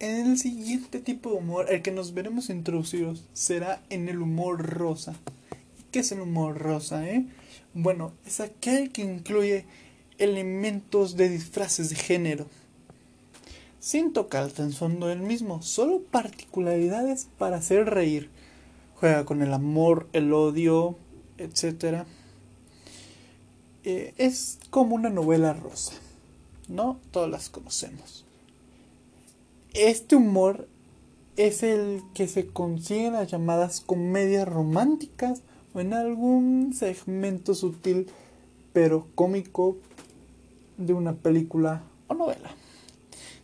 En el siguiente tipo de humor, el que nos veremos introducidos será en el humor rosa. ¿Qué es el humor rosa, eh? Bueno, es aquel que incluye elementos de disfraces de género. Sin tocar el fondo del mismo, solo particularidades para hacer reír. Juega con el amor, el odio, etc. Eh, es como una novela rosa, ¿no? Todas las conocemos. Este humor es el que se consigue en las llamadas comedias románticas o en algún segmento sutil pero cómico de una película o novela.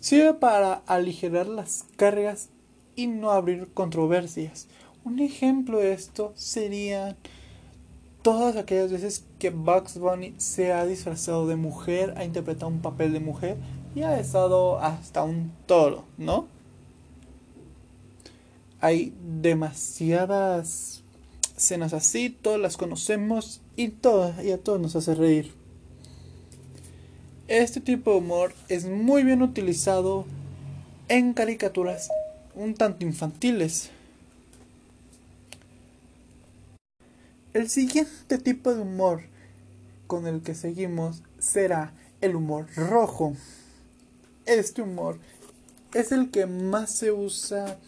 Sirve para aligerar las cargas y no abrir controversias. Un ejemplo de esto sería todas aquellas veces que Bugs Bunny se ha disfrazado de mujer, ha interpretado un papel de mujer y ha estado hasta un toro, ¿no? Hay demasiadas escenas así, todas las conocemos y, todas, y a todos nos hace reír. Este tipo de humor es muy bien utilizado en caricaturas un tanto infantiles. El siguiente tipo de humor con el que seguimos será el humor rojo. Este humor es el que más se usa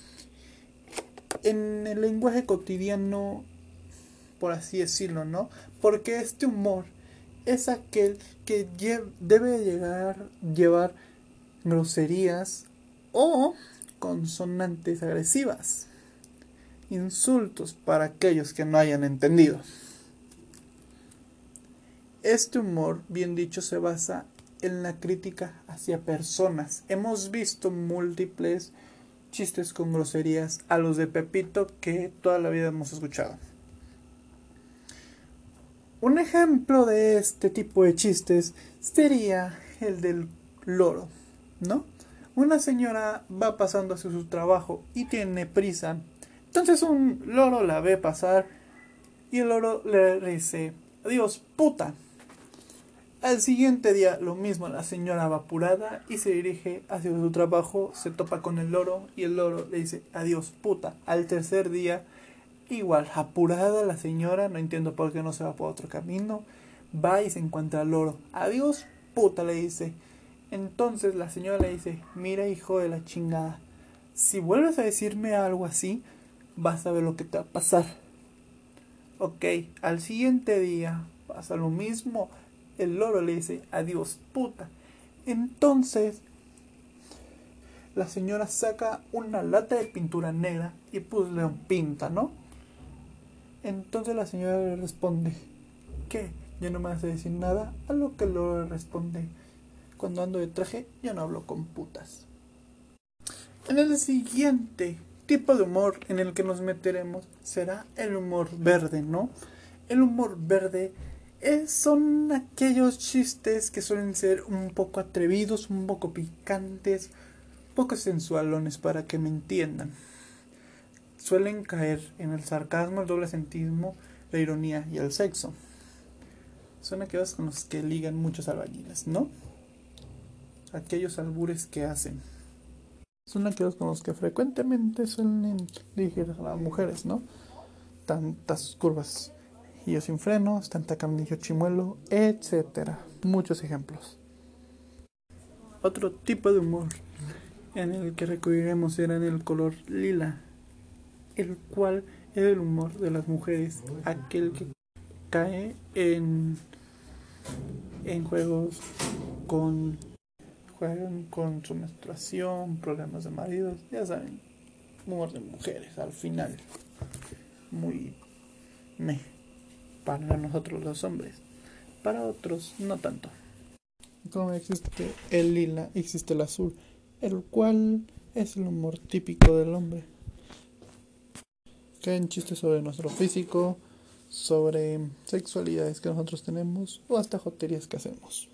en el lenguaje cotidiano, por así decirlo, ¿no? Porque este humor es aquel que debe llegar, llevar groserías o consonantes agresivas, insultos para aquellos que no hayan entendido. Este humor, bien dicho, se basa en la crítica hacia personas. Hemos visto múltiples chistes con groserías a los de Pepito que toda la vida hemos escuchado. Un ejemplo de este tipo de chistes sería el del loro, ¿no? Una señora va pasando hacia su trabajo y tiene prisa. Entonces un loro la ve pasar y el loro le dice, adiós, puta. Al siguiente día lo mismo, la señora va apurada y se dirige hacia su trabajo, se topa con el loro y el loro le dice adiós puta. Al tercer día, igual, apurada la señora, no entiendo por qué no se va por otro camino, va y se encuentra al loro. Adiós puta, le dice. Entonces la señora le dice, mira hijo de la chingada, si vuelves a decirme algo así, vas a ver lo que te va a pasar. Ok, al siguiente día pasa lo mismo el loro le dice, adiós, puta. Entonces, la señora saca una lata de pintura negra y pues le pinta, ¿no? Entonces la señora le responde, ¿qué? ¿Ya no me a decir nada? A lo que el loro le responde, cuando ando de traje, yo no hablo con putas. En el siguiente tipo de humor en el que nos meteremos será el humor verde, ¿no? El humor verde son aquellos chistes que suelen ser un poco atrevidos, un poco picantes, poco sensualones para que me entiendan. Suelen caer en el sarcasmo, el doble sentismo, la ironía y el sexo. Son aquellos con los que ligan muchos albañiles, ¿no? Aquellos albures que hacen. Son aquellos con los que frecuentemente suelen dirigir a las mujeres, ¿no? Tantas curvas yo sin frenos, tanta camnillo chimuelo, etc. Muchos ejemplos. Otro tipo de humor en el que recurriremos será en el color lila, el cual es el humor de las mujeres, aquel que cae en, en juegos con juegan con su menstruación, problemas de maridos, ya saben, humor de mujeres al final. Muy me para nosotros los hombres, para otros no tanto. Como existe el lila, existe el azul, el cual es el humor típico del hombre. Caen chistes sobre nuestro físico, sobre sexualidades que nosotros tenemos o hasta joterías que hacemos.